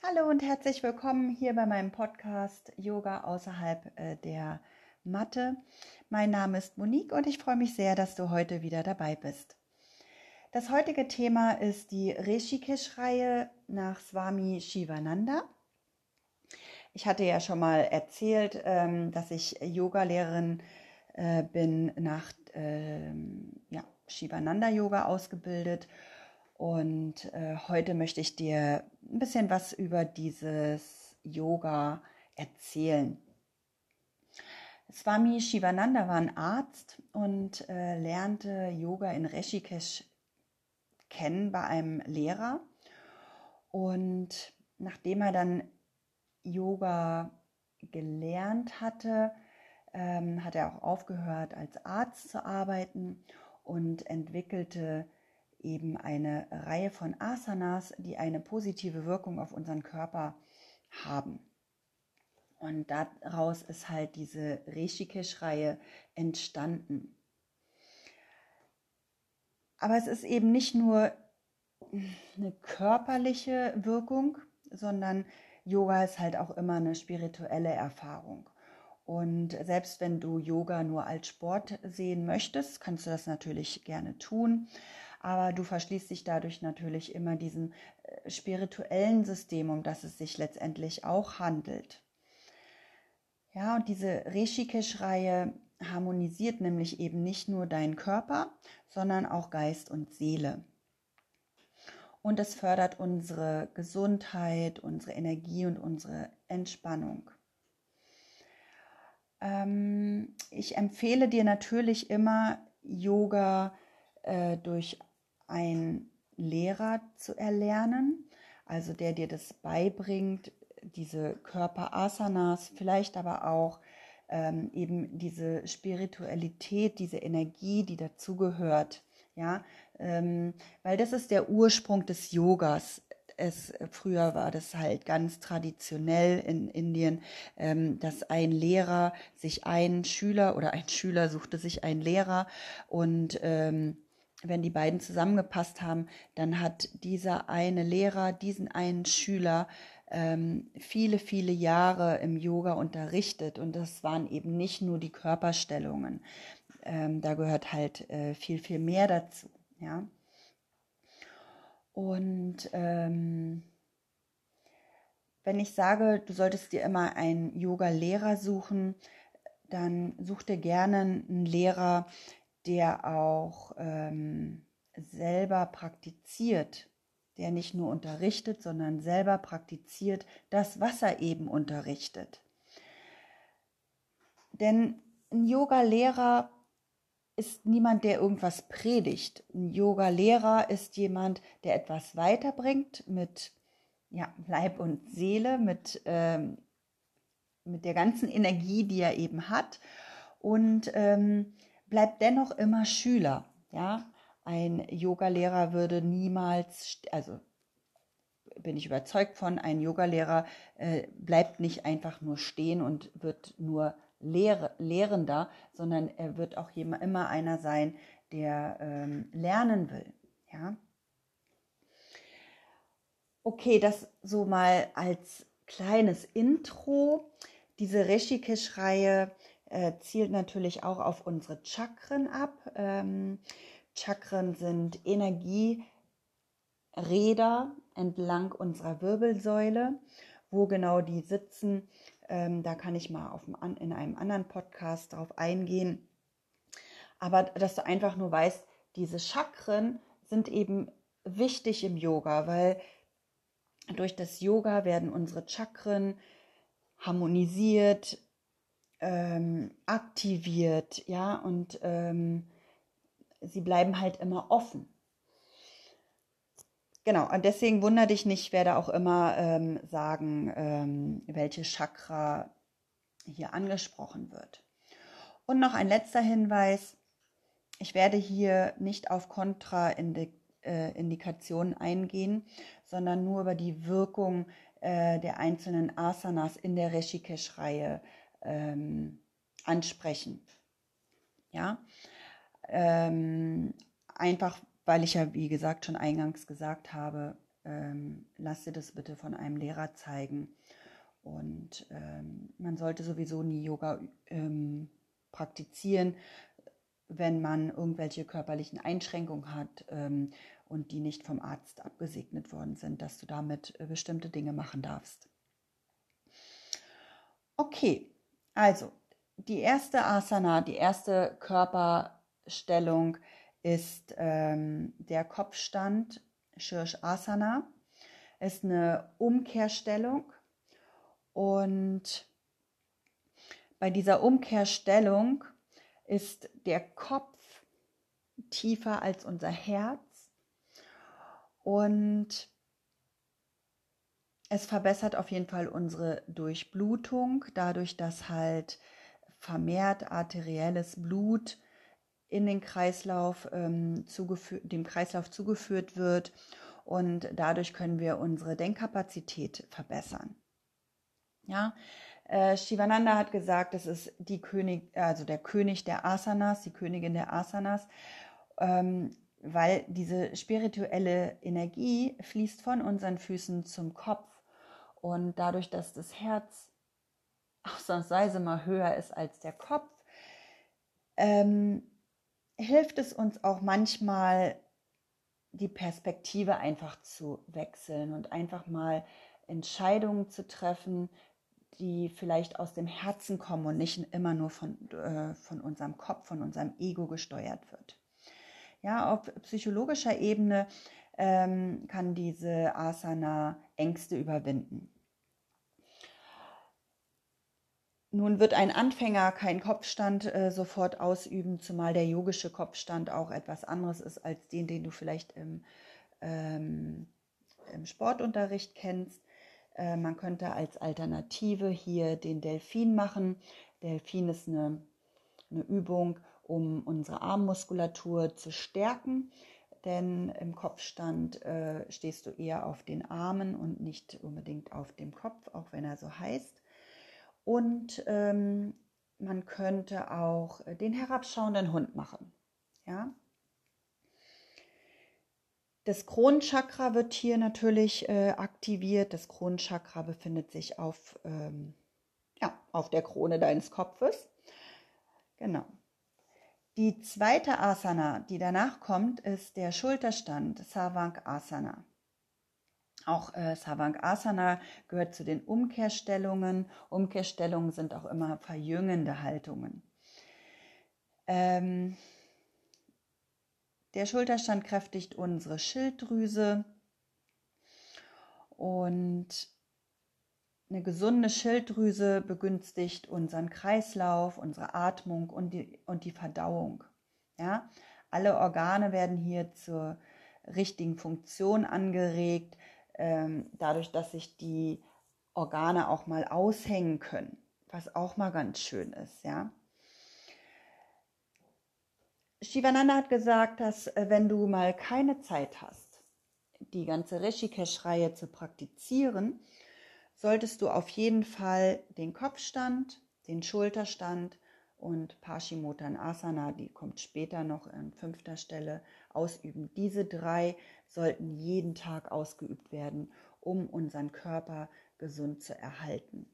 Hallo und herzlich willkommen hier bei meinem Podcast Yoga außerhalb äh, der Matte. Mein Name ist Monique und ich freue mich sehr, dass du heute wieder dabei bist. Das heutige Thema ist die Rishikesh-Reihe nach Swami Shivananda. Ich hatte ja schon mal erzählt, ähm, dass ich Yogalehrerin äh, bin nach ähm, ja, Shivananda Yoga ausgebildet und äh, heute möchte ich dir ein bisschen was über dieses Yoga erzählen. Swami Shivananda war ein Arzt und äh, lernte Yoga in Rishikesh kennen bei einem Lehrer. Und nachdem er dann Yoga gelernt hatte, ähm, hat er auch aufgehört, als Arzt zu arbeiten und entwickelte eben eine Reihe von Asanas, die eine positive Wirkung auf unseren Körper haben. Und daraus ist halt diese Rishikesh-Reihe entstanden. Aber es ist eben nicht nur eine körperliche Wirkung, sondern Yoga ist halt auch immer eine spirituelle Erfahrung. Und selbst wenn du Yoga nur als Sport sehen möchtest, kannst du das natürlich gerne tun aber du verschließt dich dadurch natürlich immer diesem äh, spirituellen System, um das es sich letztendlich auch handelt. Ja, und diese Rishikesh-Reihe harmonisiert nämlich eben nicht nur deinen Körper, sondern auch Geist und Seele. Und es fördert unsere Gesundheit, unsere Energie und unsere Entspannung. Ähm, ich empfehle dir natürlich immer Yoga äh, durch einen Lehrer zu erlernen, also der dir das beibringt, diese Körperasanas, vielleicht aber auch ähm, eben diese Spiritualität, diese Energie, die dazugehört. Ja, ähm, weil das ist der Ursprung des Yogas. Es, früher war das halt ganz traditionell in Indien, ähm, dass ein Lehrer sich einen Schüler oder ein Schüler suchte sich einen Lehrer und ähm, wenn die beiden zusammengepasst haben, dann hat dieser eine Lehrer diesen einen Schüler ähm, viele, viele Jahre im Yoga unterrichtet. Und das waren eben nicht nur die Körperstellungen. Ähm, da gehört halt äh, viel, viel mehr dazu. Ja? Und ähm, wenn ich sage, du solltest dir immer einen Yoga-Lehrer suchen, dann such dir gerne einen Lehrer, der auch ähm, selber praktiziert, der nicht nur unterrichtet, sondern selber praktiziert das, was er eben unterrichtet. Denn ein Yoga-Lehrer ist niemand, der irgendwas predigt. Ein Yoga-Lehrer ist jemand, der etwas weiterbringt mit ja, Leib und Seele, mit, ähm, mit der ganzen Energie, die er eben hat. Und ähm, bleibt dennoch immer Schüler. Ja, ein Yogalehrer würde niemals, also bin ich überzeugt von, ein Yogalehrer äh, bleibt nicht einfach nur stehen und wird nur Lehre, Lehrender, sondern er wird auch immer einer sein, der ähm, lernen will. Ja. Okay, das so mal als kleines Intro. Diese Rishikesh-Reihe äh, zielt natürlich auch auf unsere Chakren ab. Ähm, Chakren sind Energieräder entlang unserer Wirbelsäule. Wo genau die sitzen, ähm, da kann ich mal auf in einem anderen Podcast drauf eingehen. Aber dass du einfach nur weißt, diese Chakren sind eben wichtig im Yoga, weil durch das Yoga werden unsere Chakren harmonisiert, ähm, aktiviert, ja, und ähm, sie bleiben halt immer offen. Genau, und deswegen wundere dich nicht, ich werde auch immer ähm, sagen, ähm, welche Chakra hier angesprochen wird. Und noch ein letzter Hinweis, ich werde hier nicht auf Kontraindikationen äh, eingehen, sondern nur über die Wirkung äh, der einzelnen Asanas in der Rishikesh-Reihe ähm, ansprechen. Ja, ähm, einfach weil ich ja, wie gesagt, schon eingangs gesagt habe, ähm, lass dir das bitte von einem Lehrer zeigen. Und ähm, man sollte sowieso nie Yoga ähm, praktizieren, wenn man irgendwelche körperlichen Einschränkungen hat ähm, und die nicht vom Arzt abgesegnet worden sind, dass du damit äh, bestimmte Dinge machen darfst. Okay, also die erste Asana, die erste Körperstellung ist ähm, der Kopfstand, Shirshasana, ist eine Umkehrstellung und bei dieser Umkehrstellung ist der Kopf tiefer als unser Herz und es verbessert auf jeden Fall unsere Durchblutung, dadurch, dass halt vermehrt arterielles Blut in den Kreislauf ähm, dem Kreislauf zugeführt wird und dadurch können wir unsere Denkkapazität verbessern. Ja, äh, Shivananda hat gesagt, es ist die König, also der König der Asanas, die Königin der Asanas, ähm, weil diese spirituelle Energie fließt von unseren Füßen zum Kopf und dadurch, dass das Herz ausnahmsweise mal höher ist als der Kopf, ähm, hilft es uns auch manchmal, die Perspektive einfach zu wechseln und einfach mal Entscheidungen zu treffen, die vielleicht aus dem Herzen kommen und nicht immer nur von, äh, von unserem Kopf, von unserem Ego gesteuert wird. Ja, auf psychologischer Ebene ähm, kann diese Asana Ängste überwinden. Nun wird ein Anfänger keinen Kopfstand äh, sofort ausüben, zumal der yogische Kopfstand auch etwas anderes ist als den, den du vielleicht im, ähm, im Sportunterricht kennst. Äh, man könnte als Alternative hier den Delfin machen. Delfin ist eine, eine Übung, um unsere Armmuskulatur zu stärken denn im Kopfstand äh, stehst du eher auf den Armen und nicht unbedingt auf dem Kopf, auch wenn er so heißt. Und ähm, man könnte auch den herabschauenden Hund machen. Ja? Das Kronchakra wird hier natürlich äh, aktiviert. Das Kronchakra befindet sich auf, ähm, ja, auf der Krone deines Kopfes. Genau. Die zweite Asana, die danach kommt, ist der Schulterstand, Savang Asana. Auch äh, Asana gehört zu den Umkehrstellungen. Umkehrstellungen sind auch immer verjüngende Haltungen. Ähm, der Schulterstand kräftigt unsere Schilddrüse und eine gesunde Schilddrüse begünstigt unseren Kreislauf, unsere Atmung und die, und die Verdauung. Ja? Alle Organe werden hier zur richtigen Funktion angeregt ähm, dadurch, dass sich die Organe auch mal aushängen können, was auch mal ganz schön ist, ja. Shivananda hat gesagt, dass äh, wenn du mal keine Zeit hast, die ganze Rishikesh-Reihe zu praktizieren, solltest du auf jeden Fall den Kopfstand, den Schulterstand und Paschimottanasana, die kommt später noch an fünfter Stelle, ausüben. Diese drei sollten jeden Tag ausgeübt werden, um unseren Körper gesund zu erhalten.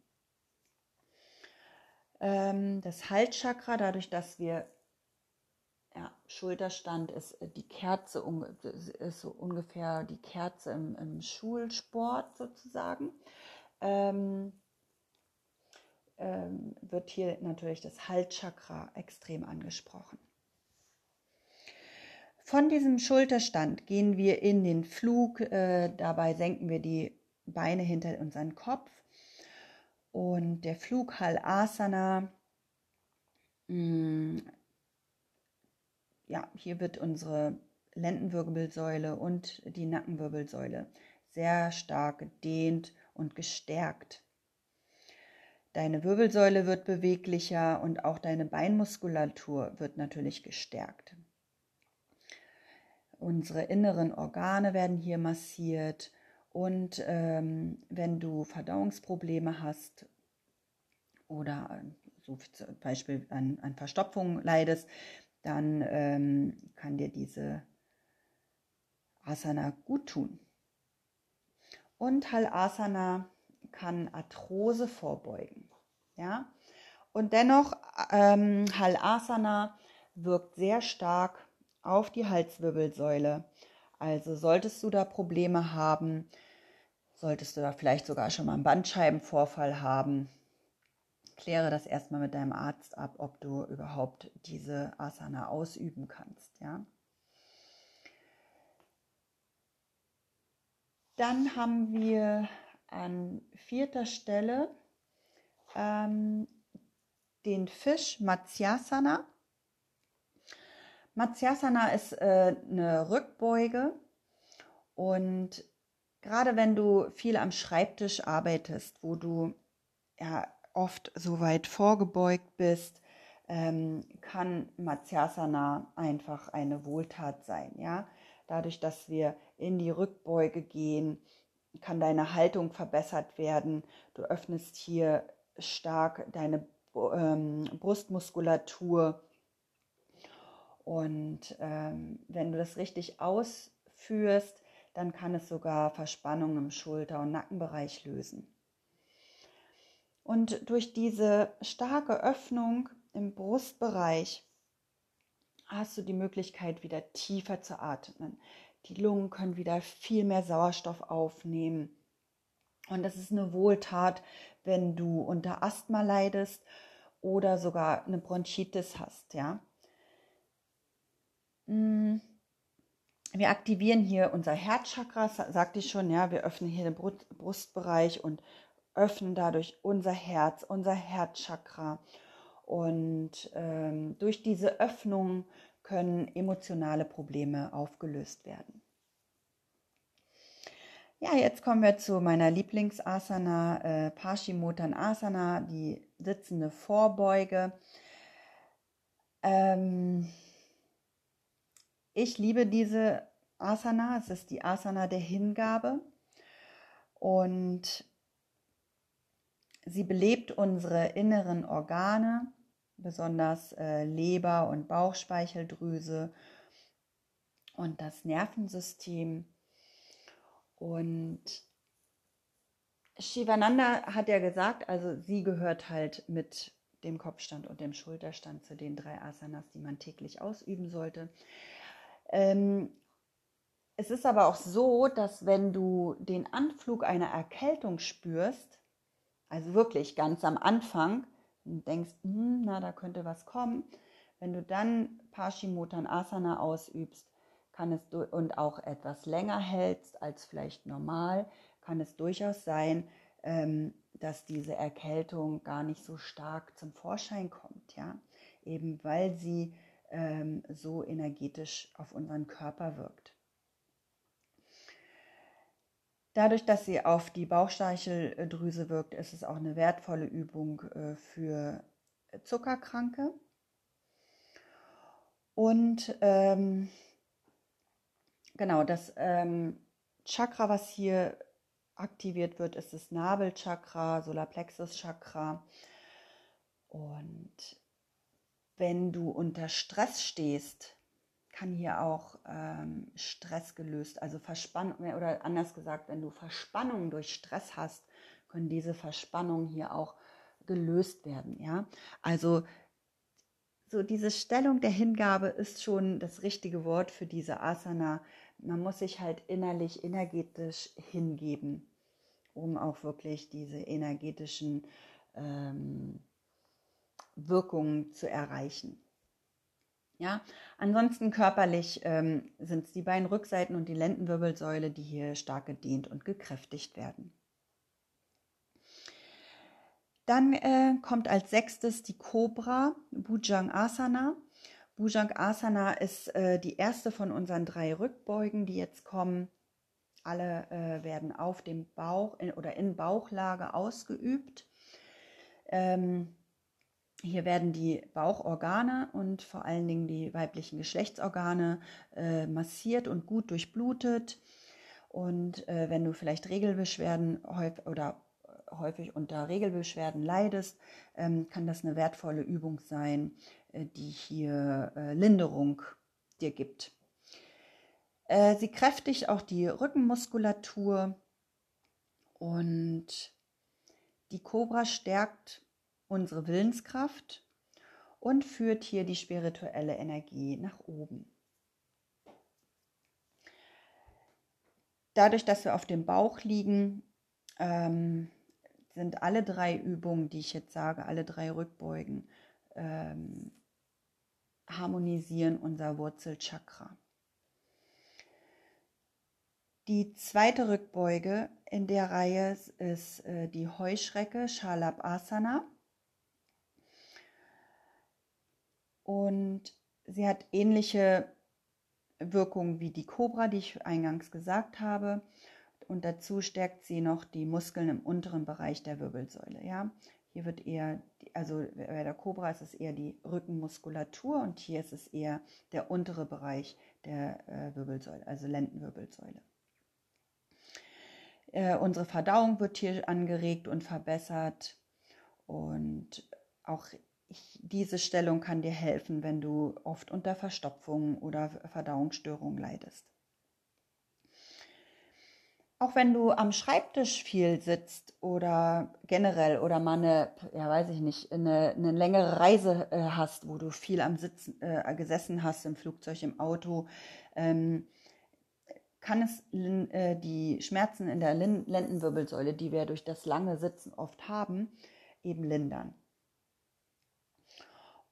Ähm, das Halschakra, dadurch, dass wir ja, Schulterstand ist äh, die Kerze, ist so ungefähr die Kerze im, im Schulsport sozusagen. Ähm, ähm, wird hier natürlich das Halschakra extrem angesprochen. Von diesem Schulterstand gehen wir in den Flug, äh, dabei senken wir die Beine hinter unseren Kopf und der Flug Asana. Mh, mm, ja, hier wird unsere Lendenwirbelsäule und die Nackenwirbelsäule sehr stark gedehnt und gestärkt. Deine Wirbelsäule wird beweglicher und auch deine Beinmuskulatur wird natürlich gestärkt. Unsere inneren Organe werden hier massiert und ähm, wenn du Verdauungsprobleme hast oder so zum Beispiel an, an Verstopfung leidest, dann ähm, kann dir diese Asana gut tun. Und Halasana kann Arthrose vorbeugen. Ja? Und dennoch, ähm, Halasana wirkt sehr stark auf die Halswirbelsäule. Also solltest du da Probleme haben, solltest du da vielleicht sogar schon mal einen Bandscheibenvorfall haben, kläre das erstmal mit deinem Arzt ab, ob du überhaupt diese Asana ausüben kannst. Ja? Dann haben wir an vierter Stelle ähm, den Fisch Matsyasana. Matsyasana ist äh, eine Rückbeuge und gerade wenn du viel am Schreibtisch arbeitest, wo du ja oft so weit vorgebeugt bist, ähm, kann Matsyasana einfach eine Wohltat sein. Ja? Dadurch, dass wir in die Rückbeuge gehen, kann deine Haltung verbessert werden. Du öffnest hier stark deine ähm, Brustmuskulatur. Und ähm, wenn du das richtig ausführst, dann kann es sogar Verspannungen im Schulter- und Nackenbereich lösen. Und durch diese starke Öffnung im Brustbereich hast du die Möglichkeit, wieder tiefer zu atmen. Die Lungen können wieder viel mehr Sauerstoff aufnehmen. Und das ist eine Wohltat, wenn du unter Asthma leidest oder sogar eine Bronchitis hast, ja. Mm. Wir aktivieren hier unser Herzchakra, sagte ich schon, ja, wir öffnen hier den Brustbereich und öffnen dadurch unser Herz, unser Herzchakra. Und ähm, durch diese Öffnung können emotionale Probleme aufgelöst werden. Ja, jetzt kommen wir zu meiner Lieblingsasana, äh, Paschimottanasana, die sitzende Vorbeuge. Ähm, ich liebe diese Asana, es ist die Asana der Hingabe und sie belebt unsere inneren Organe, besonders äh, Leber und Bauchspeicheldrüse und das Nervensystem. Und Shivananda hat ja gesagt, also sie gehört halt mit dem Kopfstand und dem Schulterstand zu den drei Asanas, die man täglich ausüben sollte. Ähm, es ist aber auch so, dass wenn du den Anflug einer Erkältung spürst, also wirklich ganz am Anfang, denkst, hm, na, da könnte was kommen, wenn du dann Paschimottanasana ausübst, kann es und auch etwas länger hältst als vielleicht normal, kann es durchaus sein, ähm, dass diese Erkältung gar nicht so stark zum Vorschein kommt, ja, eben weil sie ähm, so energetisch auf unseren Körper wirkt. Dadurch, dass sie auf die Bauchspeicheldrüse wirkt, ist es auch eine wertvolle Übung äh, für Zuckerkranke. Und ähm, genau, das ähm, Chakra, was hier aktiviert wird, ist das Nabelchakra, Solarplexus-Chakra. Und wenn du unter Stress stehst, kann hier auch ähm, Stress gelöst, also Verspannung, oder anders gesagt, wenn du Verspannung durch Stress hast, können diese Verspannungen hier auch gelöst werden. Ja, also so diese Stellung der Hingabe ist schon das richtige Wort für diese Asana. Man muss sich halt innerlich, energetisch hingeben, um auch wirklich diese energetischen ähm, Wirkungen zu erreichen. Ja, ansonsten körperlich ähm, sind es die beiden Rückseiten und die Lendenwirbelsäule, die hier stark gedehnt und gekräftigt werden. Dann äh, kommt als sechstes die Cobra Bujang Asana. Bujang Asana ist äh, die erste von unseren drei Rückbeugen, die jetzt kommen. Alle äh, werden auf dem Bauch in, oder in Bauchlage ausgeübt. Ähm, hier werden die Bauchorgane und vor allen Dingen die weiblichen Geschlechtsorgane äh, massiert und gut durchblutet. Und äh, wenn du vielleicht Regelbeschwerden häufig oder häufig unter Regelbeschwerden leidest, ähm, kann das eine wertvolle Übung sein, äh, die hier äh, Linderung dir gibt. Äh, sie kräftigt auch die Rückenmuskulatur Und die Kobra stärkt unsere Willenskraft und führt hier die spirituelle Energie nach oben. Dadurch, dass wir auf dem Bauch liegen, ähm, sind alle drei Übungen, die ich jetzt sage, alle drei Rückbeugen, ähm, harmonisieren unser Wurzelchakra. Die zweite Rückbeuge in der Reihe ist äh, die Heuschrecke Shalabhasana. Und sie hat ähnliche Wirkungen wie die Cobra, die ich eingangs gesagt habe. Und dazu stärkt sie noch die Muskeln im unteren Bereich der Wirbelsäule. Ja? Hier wird eher, also bei der Cobra ist es eher die Rückenmuskulatur und hier ist es eher der untere Bereich der äh, Wirbelsäule, also Lendenwirbelsäule. Äh, unsere Verdauung wird hier angeregt und verbessert und auch diese Stellung kann dir helfen, wenn du oft unter Verstopfung oder Verdauungsstörungen leidest. Auch wenn du am Schreibtisch viel sitzt oder generell oder mal eine, ja weiß ich nicht, eine, eine längere Reise äh, hast, wo du viel am Sitzen äh, gesessen hast, im Flugzeug, im Auto, ähm, kann es äh, die Schmerzen in der Lendenwirbelsäule, die wir durch das lange Sitzen oft haben, eben lindern.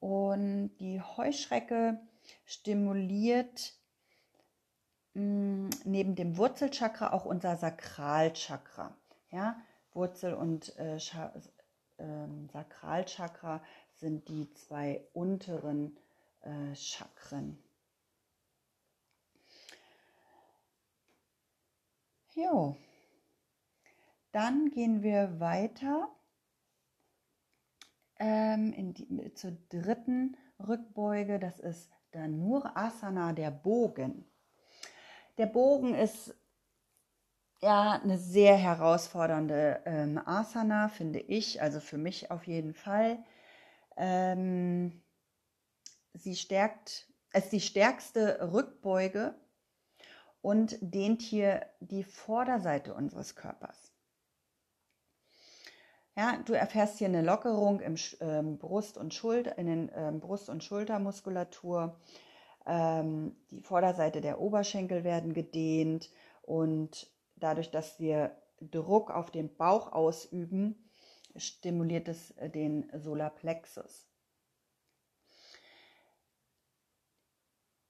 Und die Heuschrecke stimuliert mh, neben dem Wurzelchakra auch unser Sakralchakra. Ja, Wurzel und äh, äh, Sakralchakra sind die zwei unteren äh, Chakren. Jo, dann gehen wir weiter ähm, die, zur dritten Rückbeuge. Das ist der Nur Asana, der Bogen. Der Bogen ist ja eine sehr herausfordernde ähm, Asana, finde ich, also für mich auf jeden Fall. Ähm, sie stärkt, ist die stärkste Rückbeuge und dehnt hier die Vorderseite unseres Körpers. Ja, du erfährst hier eine Lockerung im ähm, Brust- und Schulter, in den ähm, Brust- und Schultermuskulatur. Ähm, die Vorderseite der Oberschenkel werden gedehnt und dadurch, dass wir Druck auf den Bauch ausüben, stimuliert es äh, den Solarplexus.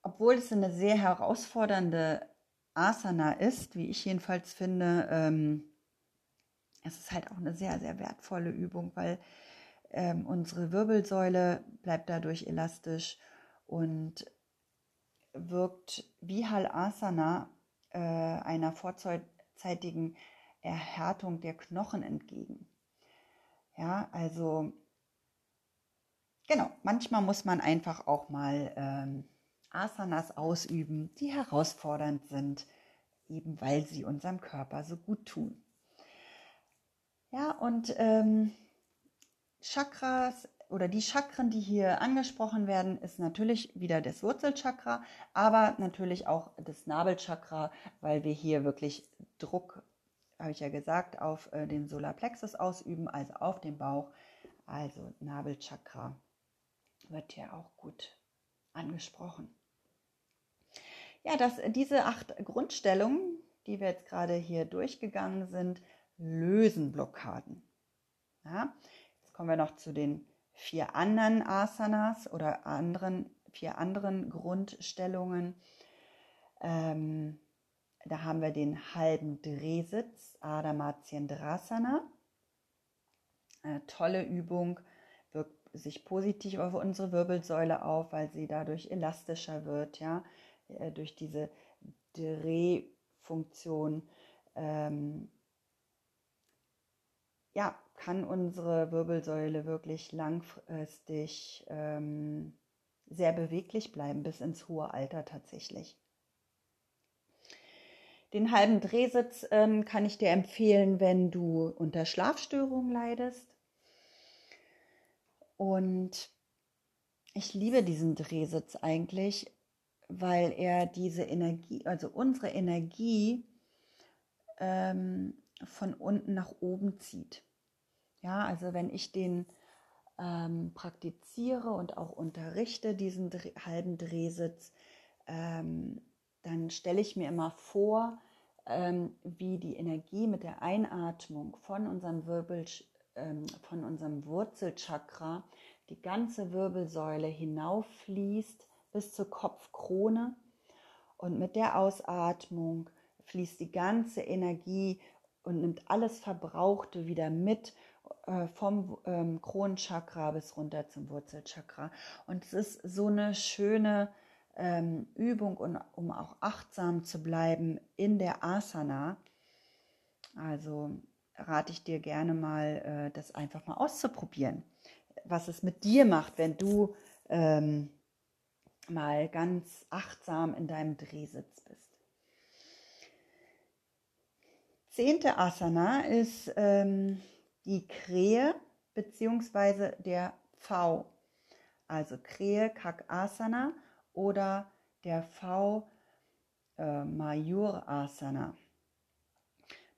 Obwohl es eine sehr herausfordernde Asana ist, wie ich jedenfalls finde, ähm, es ist halt auch eine sehr, sehr wertvolle Übung, weil ähm, unsere Wirbelsäule bleibt dadurch elastisch und wirkt wie Halasana äh, einer vorzeitigen Erhärtung der Knochen entgegen. Ja, also genau, manchmal muss man einfach auch mal ähm, Asanas ausüben, die herausfordernd sind, eben weil sie unserem Körper so gut tun. Ja, und ähm, Chakras oder die Chakren, die hier angesprochen werden, ist natürlich wieder das Wurzelchakra, aber natürlich auch das Nabelchakra, weil wir hier wirklich Druck, habe ich ja gesagt, auf äh, den Solarplexus ausüben, also auf den Bauch. Also Nabelchakra wird hier auch gut angesprochen. Ja, dass diese acht Grundstellungen, die wir jetzt gerade hier durchgegangen sind, lösen Blockaden. Ja, jetzt kommen wir noch zu den vier anderen Asanas oder anderen, vier anderen Grundstellungen. Ähm, da haben wir den halben Drehsitz, Adha Matsyendrasana. Eine tolle Übung, wirkt sich positiv auf unsere Wirbelsäule auf, weil sie dadurch elastischer wird, ja, äh, durch diese Drehfunktion. Ähm, ja, kann unsere Wirbelsäule wirklich langfristig ähm, sehr beweglich bleiben, bis ins hohe Alter tatsächlich. Den halben Drehsitz ähm, kann ich dir empfehlen, wenn du unter Schlafstörungen leidest. Und ich liebe diesen Drehsitz eigentlich, weil er diese Energie, also unsere Energie ähm, von unten nach oben zieht. Ja, also wenn ich den ähm, praktiziere und auch unterrichte, diesen Dre halben Drehsitz, ähm, dann stelle ich mir immer vor, ähm, wie die Energie mit der Einatmung von unserem Wirbel, ähm, von unserem Wurzelchakra die ganze Wirbelsäule hinauffließt bis zur Kopfkrone und mit der Ausatmung fließt die ganze Energie und nimmt alles Verbrauchte wieder mit äh, vom ähm, Kronenchakra bis runter zum Wurzelchakra. Und es ist so eine schöne ähm, Übung, um auch achtsam zu bleiben in der Asana. Also rate ich dir gerne mal, äh, das einfach mal auszuprobieren, was es mit dir macht, wenn du ähm, mal ganz achtsam in deinem Drehsitz bist. Zehnte Asana ist ähm, die Krähe bzw. der V. Also Krähe Kakasana oder der V äh, Mayur Asana.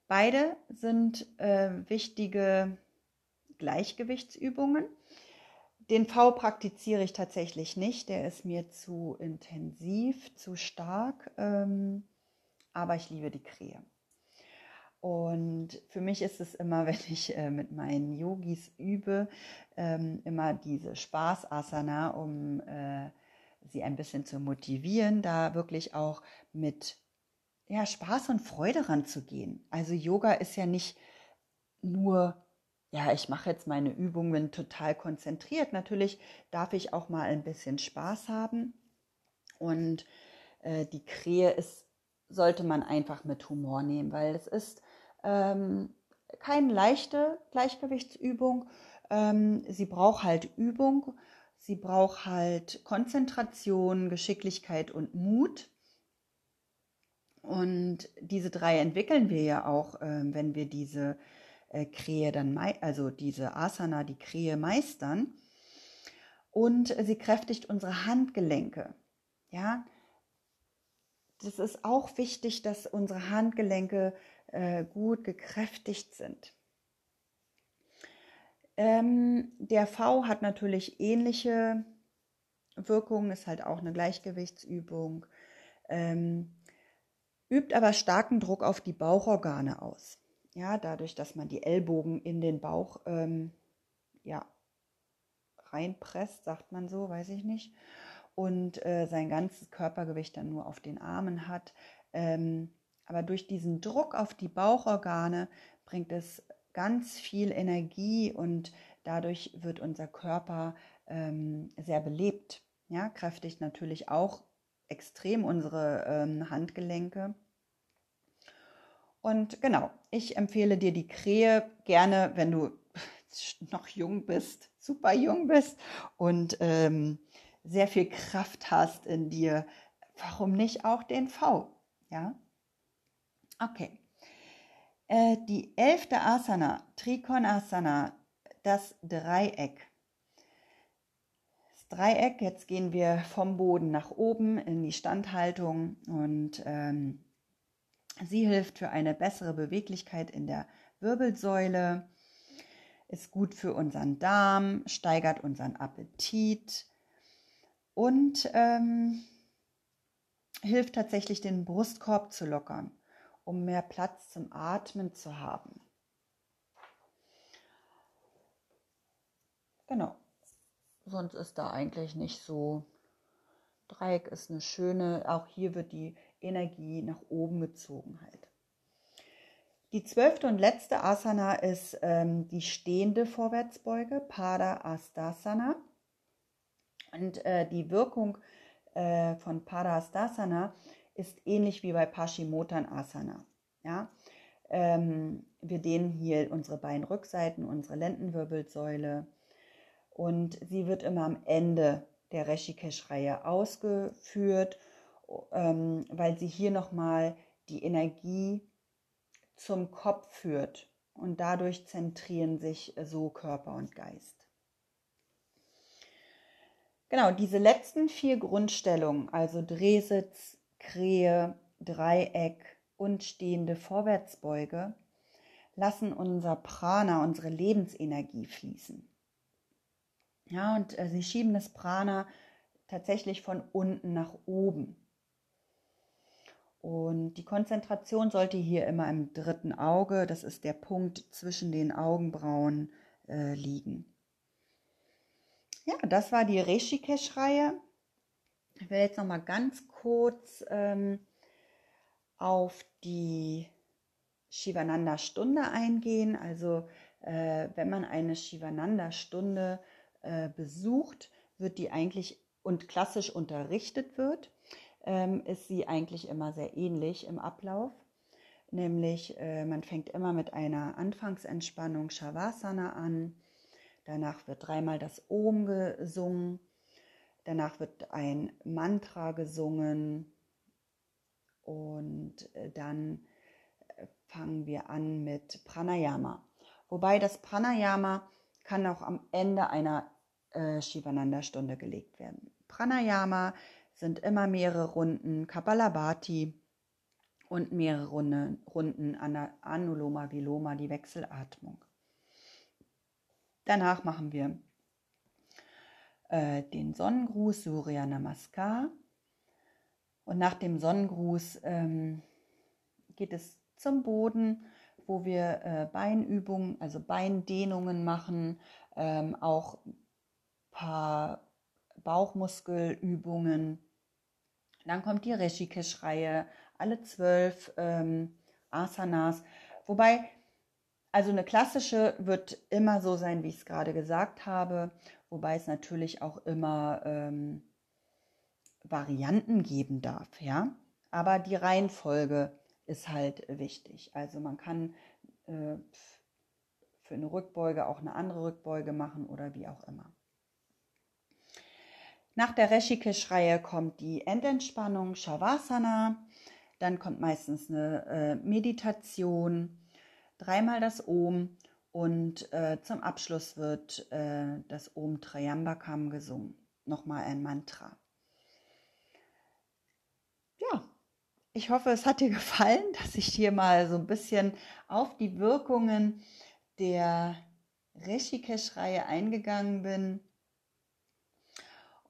Beide sind äh, wichtige Gleichgewichtsübungen. Den V praktiziere ich tatsächlich nicht, der ist mir zu intensiv, zu stark, ähm, aber ich liebe die Krähe. Und für mich ist es immer, wenn ich äh, mit meinen Yogis übe, ähm, immer diese Spaß-Asana, um äh, sie ein bisschen zu motivieren, da wirklich auch mit ja, Spaß und Freude ranzugehen. Also Yoga ist ja nicht nur, ja, ich mache jetzt meine Übungen total konzentriert. Natürlich darf ich auch mal ein bisschen Spaß haben. Und äh, die Krähe ist, sollte man einfach mit Humor nehmen, weil es ist ähm, keine leichte Gleichgewichtsübung. Ähm, sie braucht halt Übung, sie braucht halt Konzentration, Geschicklichkeit und Mut. Und diese drei entwickeln wir ja auch, äh, wenn wir diese äh, Krähe dann, also diese Asana, die Krähe meistern. Und sie kräftigt unsere Handgelenke. Ja, das ist auch wichtig, dass unsere Handgelenke äh, gut gekräftigt sind. Ähm, der V hat natürlich ähnliche Wirkungen, ist halt auch eine Gleichgewichtsübung, ähm, übt aber starken Druck auf die Bauchorgane aus. Ja, dadurch, dass man die Ellbogen in den Bauch ähm, ja, reinpresst, sagt man so, weiß ich nicht, und äh, sein ganzes Körpergewicht dann nur auf den Armen hat, ähm, aber durch diesen Druck auf die Bauchorgane bringt es ganz viel Energie und dadurch wird unser Körper ähm, sehr belebt. Ja, kräftigt natürlich auch extrem unsere ähm, Handgelenke. Und genau, ich empfehle dir die Krähe gerne, wenn du noch jung bist, super jung bist und ähm, sehr viel Kraft hast in dir. Warum nicht auch den V? Ja, Okay. Äh, die elfte Asana, Trikonasana, das Dreieck. Das Dreieck, jetzt gehen wir vom Boden nach oben in die Standhaltung und ähm, sie hilft für eine bessere Beweglichkeit in der Wirbelsäule, ist gut für unseren Darm, steigert unseren Appetit und ähm, hilft tatsächlich den Brustkorb zu lockern um mehr Platz zum Atmen zu haben. Genau. Sonst ist da eigentlich nicht so. Dreieck ist eine schöne, auch hier wird die Energie nach oben gezogen halt. Die zwölfte und letzte Asana ist ähm, die stehende Vorwärtsbeuge, Pada Astasana. Und äh, die Wirkung äh, von Pada Astasana ist ähnlich wie bei Paschimottanasana. Ja? Ähm, wir dehnen hier unsere Beinrückseiten, unsere Lendenwirbelsäule und sie wird immer am Ende der Reshikesh-Reihe ausgeführt, ähm, weil sie hier nochmal die Energie zum Kopf führt und dadurch zentrieren sich so Körper und Geist. Genau, diese letzten vier Grundstellungen, also Drehsitz, Krähe, Dreieck und stehende Vorwärtsbeuge lassen unser Prana, unsere Lebensenergie fließen. Ja, und äh, sie schieben das Prana tatsächlich von unten nach oben. Und die Konzentration sollte hier immer im dritten Auge, das ist der Punkt zwischen den Augenbrauen, äh, liegen. Ja, das war die Rishikesh-Reihe. Ich will jetzt noch mal ganz kurz ähm, auf die Shivananda-Stunde eingehen. Also äh, wenn man eine Shivananda-Stunde äh, besucht, wird die eigentlich und klassisch unterrichtet wird, ähm, ist sie eigentlich immer sehr ähnlich im Ablauf. Nämlich äh, man fängt immer mit einer Anfangsentspannung Shavasana an. Danach wird dreimal das Om gesungen. Danach wird ein Mantra gesungen. Und äh, dann äh, fangen wir an mit Pranayama. Wobei das Pranayama kann auch am Ende einer äh, Shivananda-Stunde gelegt werden. Pranayama sind immer mehrere Runden Kapalabhati und mehrere Runde, Runden Anuloma Viloma, die Wechselatmung. Danach machen wir äh, den Sonnengruß Surya Namaskar. Und nach dem Sonnengruß ähm, geht es zum Boden, wo wir äh, Beinübungen, also Beindehnungen machen, ähm, auch paar Bauchmuskelübungen. Dann kommt die Rishikesh-Reihe, alle zwölf ähm, Asanas. Wobei, also eine klassische wird immer so sein, wie ich es gerade gesagt habe, wobei es natürlich auch immer ähm, Varianten geben darf, ja. Aber die Reihenfolge ist halt wichtig. Also man kann äh, für eine Rückbeuge auch eine andere Rückbeuge machen oder wie auch immer. Nach der Reshikesh-Reihe kommt die Endentspannung Shavasana. Dann kommt meistens eine äh, Meditation, dreimal das Om und äh, zum Abschluss wird äh, das Om Trayambakam gesungen. Nochmal ein Mantra. Ja, ich hoffe, es hat dir gefallen, dass ich hier mal so ein bisschen auf die Wirkungen der Rishikesh-Reihe eingegangen bin.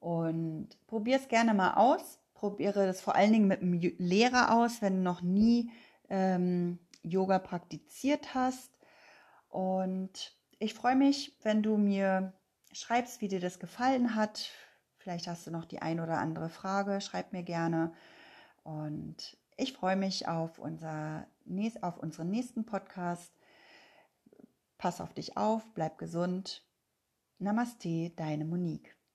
Und probier es gerne mal aus. Probiere das vor allen Dingen mit einem Lehrer aus, wenn du noch nie ähm, Yoga praktiziert hast. Und ich freue mich, wenn du mir schreibst, wie dir das gefallen hat. Vielleicht hast du noch die ein oder andere Frage. Schreib mir gerne. Und ich freue mich auf, unser, auf unseren nächsten Podcast. Pass auf dich auf, bleib gesund. Namaste, deine Monique.